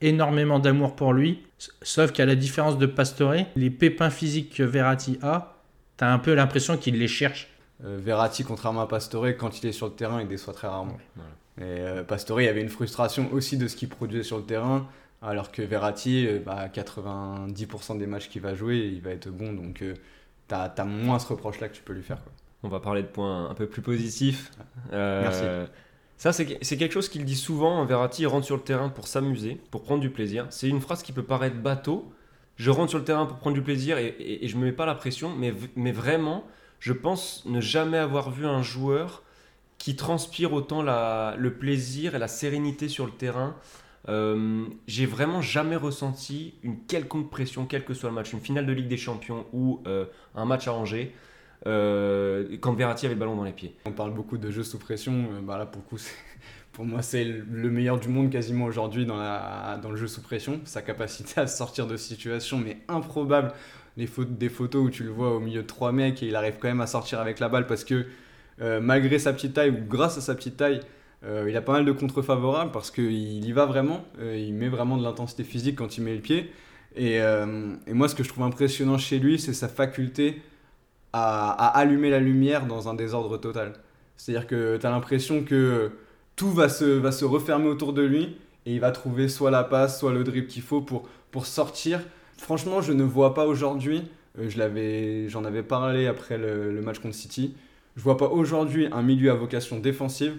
énormément d'amour pour lui. Sauf qu'à la différence de Pastore, les pépins physiques que Verratti a, tu as un peu l'impression qu'il les cherche. Euh, Verratti, contrairement à Pastore, quand il est sur le terrain, il déçoit très rarement. Et euh, Pastore, il y avait une frustration aussi de ce qu'il produisait sur le terrain, alors que Verratti, euh, bah, 90% des matchs qu'il va jouer, il va être bon. Donc, tu t'as as moins ce reproche-là que tu peux lui faire. Quoi. On va parler de points un peu plus positifs. Euh, Merci. Ça, c'est quelque chose qu'il dit souvent. Verratti il rentre sur le terrain pour s'amuser, pour prendre du plaisir. C'est une phrase qui peut paraître bateau. Je rentre sur le terrain pour prendre du plaisir et, je me mets pas la pression, mais, vraiment, je pense ne jamais avoir vu un joueur qui transpire autant le plaisir et la sérénité sur le terrain. Euh, J'ai vraiment jamais ressenti une quelconque pression, quel que soit le match, une finale de Ligue des Champions ou euh, un match à Angers, quand Verratti avait le ballon dans les pieds. On parle beaucoup de jeu sous pression. euh, bah là, pour le coup, pour moi, c'est le meilleur du monde quasiment aujourd'hui dans, le jeu sous pression. Sa capacité à sortir de situations, mais improbables. Les des photos où tu le vois au milieu de trois mecs et il arrive quand même à sortir avec la balle parce que euh, malgré sa petite taille ou grâce à sa petite taille, euh, il a pas mal de contre favorables parce qu'il y va vraiment. euh, il met vraiment de l'intensité physique quand il met le pied. Euh, et moi, ce que je trouve impressionnant chez lui, c'est sa faculté à, allumer la lumière dans un désordre total. C'est-à-dire que tu as l'impression que tout va se, va se refermer autour de lui et il va trouver soit la passe, soit le dribble qu'il faut pour, pour sortir. Franchement, je ne vois pas aujourd'hui Euh, J'en avais parlé après le, le match contre City. Je vois pas aujourd'hui un milieu à vocation défensive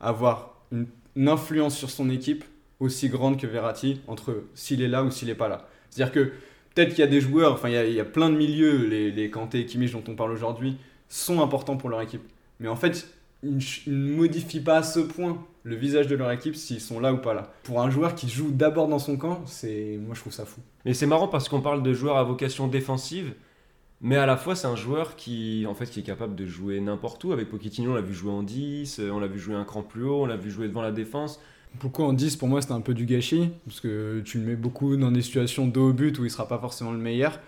avoir une, une influence sur son équipe aussi grande que Verratti entre s'il est là ou s'il n'est pas là. C'est-à-dire que peut-être qu'il y a des joueurs, enfin il y a, plein de milieux, les, Kanté et Kimmich dont on parle aujourd'hui, sont importants pour leur équipe. Mais en fait, ils ne modifient pas à ce point le visage de leur équipe s'ils sont là ou pas là. Pour un joueur qui joue d'abord dans son camp, c'est moi je trouve ça fou. Mais c'est marrant parce qu'on parle de joueur à vocation défensive, mais à la fois c'est un joueur qui, en fait, qui est capable de jouer n'importe où. Avec Pochettino, on l'a vu jouer en 10, euh, on l'a vu jouer un cran plus haut, on l'a vu jouer devant la défense. Pourquoi en 10 pour moi c'était un peu du gâchis Parce que tu le mets beaucoup dans des situations dos au but où il sera pas forcément le meilleur.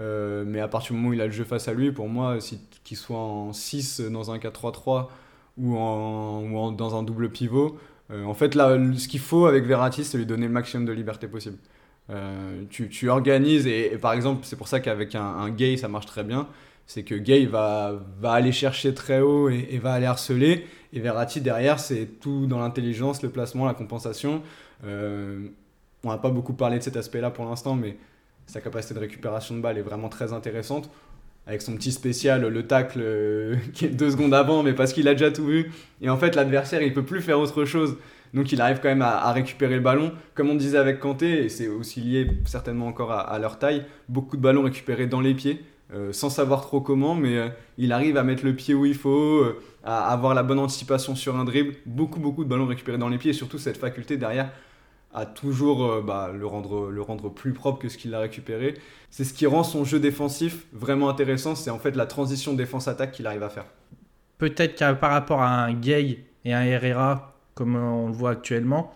Euh, mais à partir du moment où il a le jeu face à lui, pour moi, si, qu'il soit en 6 dans un 4-3-3 ou, en, ou en- dans un double pivot, euh, en fait là, ce qu'il faut avec Verratti, c'est lui donner le maximum de liberté possible. Euh, tu, tu organises, et, par exemple, c'est pour ça qu'avec un Gay, ça marche très bien. C'est que Gay va, va aller chercher très haut et, va aller harceler. Et Verratti, derrière, c'est tout dans l'intelligence, le placement, la compensation. Euh, on n'a pas beaucoup parlé de cet aspect-là pour l'instant, mais sa capacité de récupération de balle est vraiment très intéressante. Avec son petit spécial, le tacle euh, qui est deux secondes avant, mais parce qu'il a déjà tout vu. Et en fait, l'adversaire, il peut plus faire autre chose. Donc il arrive quand même à, récupérer le ballon. Comme on disait avec Kanté, et c'est aussi lié certainement encore à leur taille, beaucoup de ballons récupérés dans les pieds, euh, sans savoir trop comment, mais euh, il arrive à mettre le pied où il faut, euh, à avoir la bonne anticipation sur un dribble. Beaucoup, beaucoup de ballons récupérés dans les pieds, et surtout cette faculté derrière à toujours bah, le, rendre, le rendre plus propre que ce qu'il a récupéré. C'est ce qui rend son jeu défensif vraiment intéressant, c'est en fait la transition défense-attaque qu'il arrive à faire. Peut-être qu'à par rapport à un Gay et un Herrera, comme on le voit actuellement,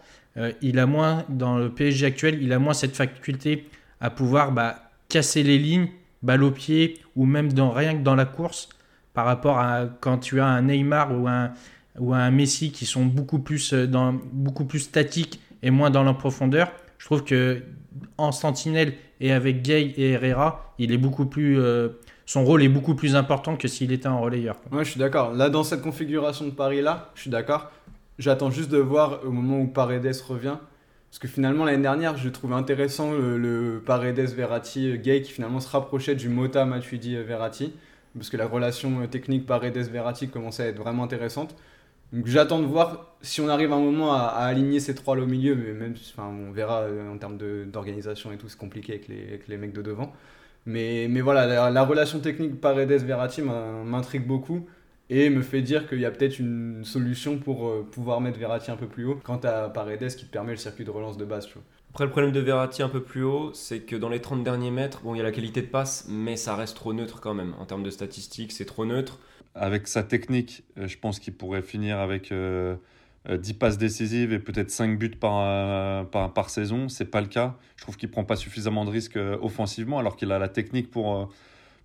il a moins, dans le PSG actuel, il a moins cette faculté à pouvoir bah, casser les lignes, balle au pied, ou même dans, rien que dans la course, par rapport à quand tu as un Neymar ou un, ou un Messi qui sont beaucoup plus, euh, dans, beaucoup plus statiques et moins dans la profondeur. Je trouve que en sentinelle et avec Gay et Herrera, il est beaucoup plus, euh, son rôle est beaucoup plus important que s'il était un relayeur. Ouais, je suis d'accord. Là, dans cette configuration de Paris-là, je suis d'accord. J'attends juste de voir au moment où Paredes revient. Parce que finalement, l'année dernière, je trouvais intéressant le, le Paredes-Verratti-Gay qui finalement se rapprochait du Mota Matuidi-Verratti. Parce que la relation euh, technique Paredes-Verratti commençait à être vraiment intéressante. Donc j'attends de voir si on arrive à un moment à, aligner ces trois là au milieu, mais même, enfin, on verra euh, en termes d'organisation et tout, c'est compliqué avec les, avec les mecs de devant. Mais, mais voilà, la, la relation technique Paredes-Verratti m'in- m'intrigue beaucoup et me fait dire qu'il y a peut-être une solution pour euh, pouvoir mettre Verratti un peu plus haut quant à Paredes qui te permet le circuit de relance de base. Tu vois. Après, le problème de Verratti un peu plus haut, c'est que dans les 30 derniers mètres, bon, il y a la qualité de passe, mais ça reste trop neutre quand même. En termes de statistiques, c'est trop neutre. Avec sa technique, euh, je pense qu'il pourrait finir avec euh, euh, 10 passes décisives et peut-être 5 buts par, euh, par, par saison. C'est pas le cas. Je trouve qu'il prend pas suffisamment de risques euh, offensivement alors qu'il a la technique pour, euh,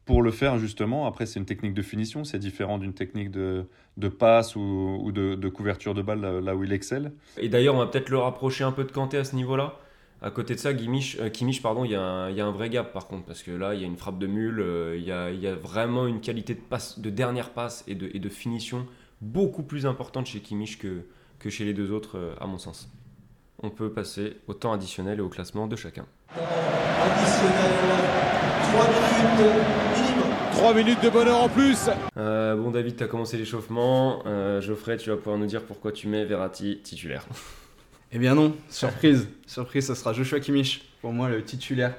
pour le faire justement. Après, c'est une technique de finition. C'est différent d'une technique de, de passe ou, ou de, de couverture de balle là, là où il excelle. Et d'ailleurs, on va peut-être le rapprocher un peu de Kanté à ce niveau-là. À côté de ça, Kimmich, euh, Kimmich, pardon, il y, a un- il y a un vrai gap par contre, parce que là, il y a une frappe de mule, euh, il y, a, il y a vraiment une qualité de, passe, de dernière passe et de, et de finition beaucoup plus importante chez Kimmich que, que chez les deux autres, euh, à mon sens. On peut passer au temps additionnel et au classement de chacun. Additionnel, 3 minutes. 3 minutes de bonheur en plus Euh, bon, David, tu as commencé l'échauffement. Euh, Geoffrey, tu vas pouvoir nous dire pourquoi tu mets Verratti titulaire. Eh bien non, surprise. surprise, ça sera Joshua Kimmich, pour moi le titulaire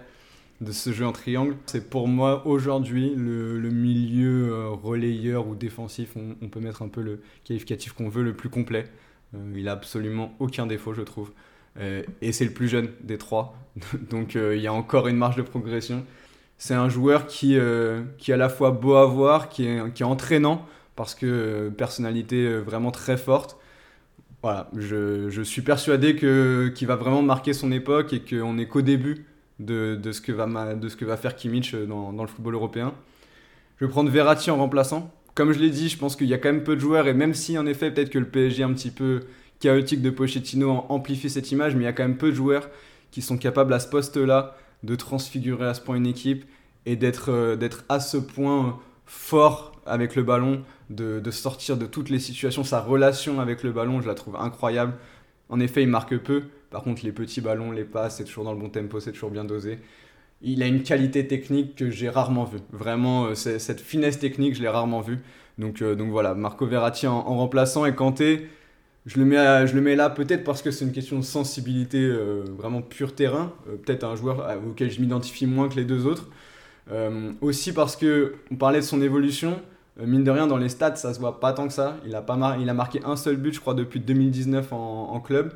de ce jeu en triangle. C'est pour moi aujourd'hui le, le milieu euh, relayeur ou défensif, on, on peut mettre un peu le qualificatif qu'on veut, le plus complet. Euh, il a absolument aucun défaut, je trouve. Euh, et c'est le plus jeune des trois, donc euh, il y a encore une marge de progression. C'est un joueur qui, euh, qui est à la fois beau à voir, qui est, qui est entraînant, parce que euh, personnalité euh, vraiment très forte. Voilà, je, je suis persuadé qu'il va vraiment marquer son époque et qu'on n'est qu'au début de, de, ce que va de ce que va faire Kimmich dans, dans le football européen. Je vais prendre Verratti en remplaçant. Comme je l'ai dit, je pense qu'il y a quand même peu de joueurs et même si en effet peut-être que le PSG un petit peu chaotique de Pochettino amplifie cette image, mais il y a quand même peu de joueurs qui sont capables à ce poste-là de transfigurer à ce point une équipe et d'être euh, à ce point fort avec le ballon, de, de sortir de toutes les situations. Sa relation avec le ballon, je la trouve incroyable. En effet, il marque peu. Par contre, les petits ballons, les passes, c'est toujours dans le bon tempo, c'est toujours bien dosé. il a une qualité technique que j'ai rarement vue. Vraiment, cette finesse technique, je l'ai rarement vue. Donc, donc voilà, Marco Verratti en, en remplaçant et Kanté, je le mets, je le mets là peut-être parce que c'est une question de sensibilité euh, vraiment pur terrain, euh, peut-être un joueur euh, auquel je m'identifie moins que les deux autres. aussi parce que on parlait de son évolution, mine de rien dans les stats ça se voit pas tant que ça. Il a, pas il a marqué un seul but je crois depuis 2019 en, club.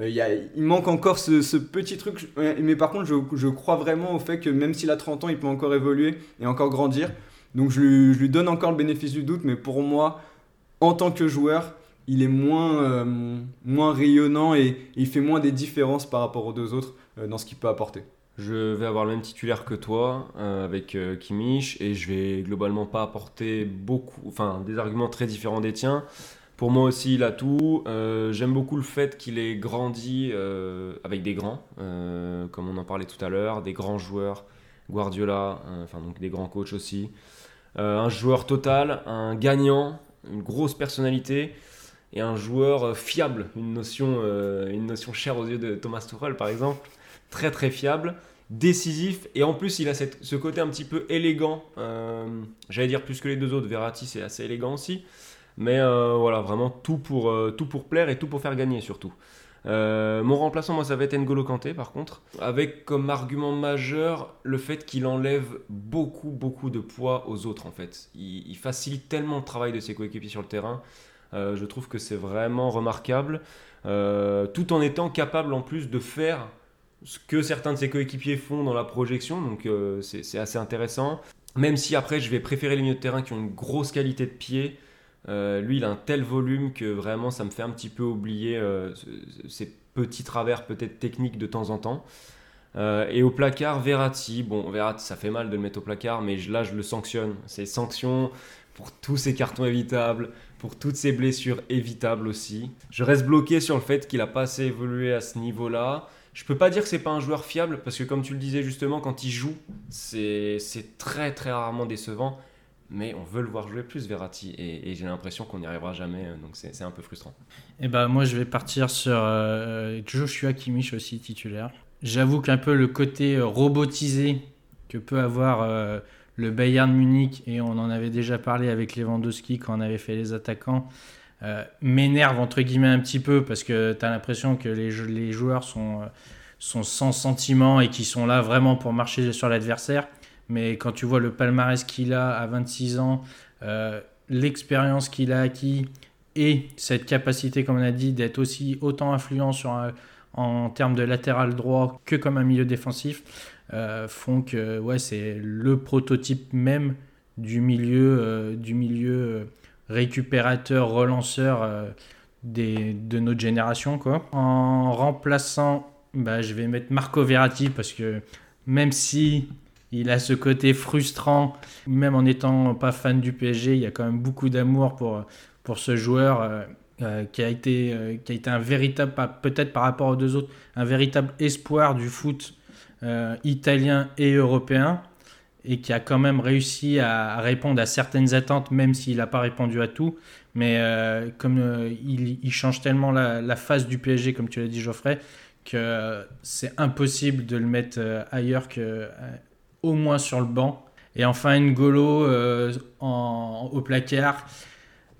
Il, manque encore ce, petit truc, mais par contre je, crois vraiment au fait que même s'il a 30 ans il peut encore évoluer et encore grandir. Donc je lui donne encore le bénéfice du doute, mais pour moi en tant que joueur il est moins, euh, moins rayonnant et, il fait moins des différences par rapport aux deux autres euh, dans ce qu'il peut apporter. Je vais avoir le même titulaire que toi euh, avec Kimmich et je vais globalement pas apporter beaucoup, enfin des arguments très différents des tiens. Pour moi aussi, il a tout. J'aime beaucoup le fait qu'il ait grandi avec des grands, comme on en parlait tout à l'heure, des grands joueurs, Guardiola, enfin donc des grands coachs aussi. un joueur total, un gagnant, une grosse personnalité et un joueur euh, fiable, une notion, euh, une notion chère aux yeux de Thomas Tuchel par exemple, très très fiable, décisif et en plus il a cette, ce côté un petit peu élégant, euh, j'allais dire plus que les deux autres, Verratti c'est assez élégant aussi, mais voilà vraiment tout pour, tout pour plaire et tout pour faire gagner surtout. mon remplaçant, moi, ça va être N'Golo Kanté, par contre, avec comme argument majeur le fait qu'il enlève beaucoup, beaucoup de poids aux autres, en fait. Il, il facilite tellement le travail de ses coéquipiers sur le terrain. Euh, je trouve que c'est vraiment remarquable, euh, tout en étant capable en plus de faire ce que certains de ses coéquipiers font dans la projection, donc euh, c'est assez intéressant. Même si après je vais préférer les milieux de terrain qui ont une grosse qualité de pied, lui il a un tel volume que vraiment ça me fait un petit peu oublier ces petits travers peut-être techniques de temps en temps. et au placard, Verratti. Bon, Verratti, ça fait mal de le mettre au placard, mais là, je le sanctionne. C'est sanction pour tous ces cartons évitables, pour toutes ces blessures évitables aussi. Je reste bloqué sur le fait qu'il n'a pas assez évolué à ce niveau-là. Je peux pas dire que c'est pas un joueur fiable parce que comme tu le disais justement, quand il joue, c'est très très rarement décevant. Mais on veut le voir jouer plus, Verratti, et, j'ai l'impression qu'on n'y arrivera jamais, donc c'est un peu frustrant. Et eh ben moi je vais partir sur euh, Joshua Kimmich aussi titulaire. J'avoue qu'un peu le côté euh, robotisé que peut avoir euh, le Bayern Munich, et on en avait déjà parlé avec Lewandowski quand on avait fait les attaquants, euh, m'énerve entre guillemets un petit peu parce que tu as l'impression que les, joueurs sont, euh, sans sentiment et qui sont là vraiment pour marcher sur l'adversaire. Mais quand tu vois le palmarès qu'il a à 26 ans, euh, l'expérience qu'il a acquis et cette capacité, comme on a dit, d'être aussi autant influent en termes de latéral droit que comme un milieu défensif, font que ouais, c'est le prototype même du milieu, euh, du milieu euh, récupérateur, relanceur des, de notre génération. Quoi. En remplaçant, bah, je vais mettre Marco Verratti parce que même si il a ce côté frustrant, même en n'étant pas fan du PSG, il y a quand même beaucoup d'amour pour, pour ce joueur. qui, a été, qui a été un véritable, peut-être par rapport aux deux autres, un véritable espoir du foot euh, italien et européen et qui a quand même réussi à, répondre à certaines attentes, même s'il n'a pas répondu à tout. Mais euh, comme euh, il, change tellement la, face du PSG, comme tu l'as dit Geoffrey, que c'est impossible de le mettre ailleurs que au moins sur le banc. Et enfin, N'Golo en, au placard.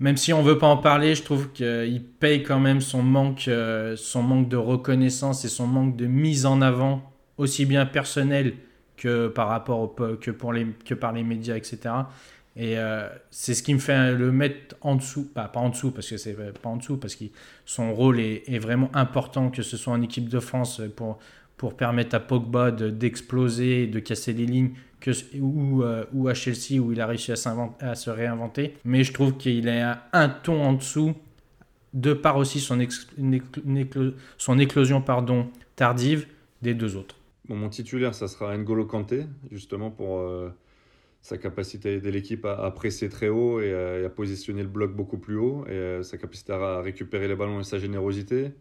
Même si on veut pas en parler, je trouve qu'il paye quand même son manque, son manque de reconnaissance et son manque de mise en avant aussi bien personnel que par rapport au, que, pour les, que par les médias, etc. Et euh, c'est ce qui me fait le mettre en dessous, pas, en dessous parce que c'est pas en dessous, parce que son rôle est, vraiment important, que ce soit en équipe de France pour, pour permettre à Pogba d'exploser, de, casser les lignes, que, ou, euh, ou à Chelsea où il a réussi à, à se réinventer. Mais je trouve qu'il est un ton en dessous, de par aussi son, son éclosion pardon, tardive des deux autres mon titulaire, ça sera N'Golo Kanté, justement pour euh, sa capacité à aider l'équipe à, presser très haut et à, positionner le bloc beaucoup plus haut, et euh, sa capacité à récupérer les ballons et sa générosité.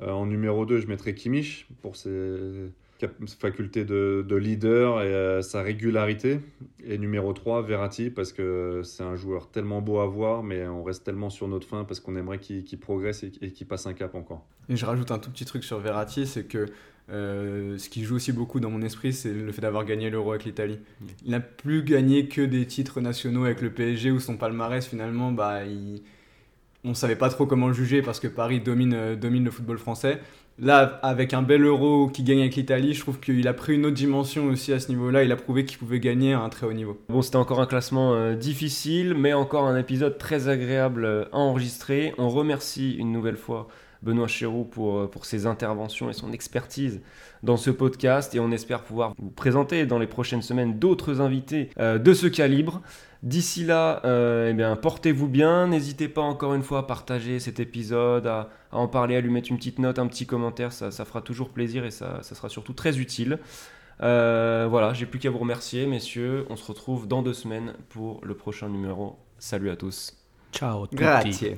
Euh, en numéro 2, je mettrai Kimmich pour ses facultés de, de leader et sa régularité. Et numéro 3, Verratti, parce que c'est un joueur tellement beau à voir, mais on reste tellement sur notre fin parce qu'on aimerait qu'il progresse et, qu'il passe un cap encore. Et je rajoute un tout petit truc sur Verratti, c'est que Euh, ce qui joue aussi beaucoup dans mon esprit, c'est le fait d'avoir gagné l'Euro avec l'Italie. Il n'a plus gagné que des titres nationaux avec le PSG où son palmarès finalement, bah, il... on savait pas trop comment le juger parce que Paris domine, euh, domine le football français. Là, avec un bel Euro qui gagne avec l'Italie, je trouve qu'il a pris une autre dimension aussi à ce niveau-là. Il a prouvé qu'il pouvait gagner à un très haut niveau. Bon, c'était encore un classement euh, difficile, mais encore un épisode très agréable à enregistrer. On remercie une nouvelle fois Benoît Chéroux pour, euh, pour ses interventions et son expertise dans ce podcast et on espère pouvoir vous présenter dans les prochaines semaines d'autres invités euh, de ce calibre. D'ici là, euh, eh bien, portez-vous bien. N'hésitez pas encore une fois à partager cet épisode, à, à, en parler, à lui mettre une petite note, un petit commentaire. Ça, ça fera toujours plaisir et ça, ça sera surtout très utile. Euh, voilà, j'ai plus qu'à vous remercier, messieurs. On se retrouve dans deux semaines pour le prochain numéro. Salut à tous. Ciao. Tutti. Grazie.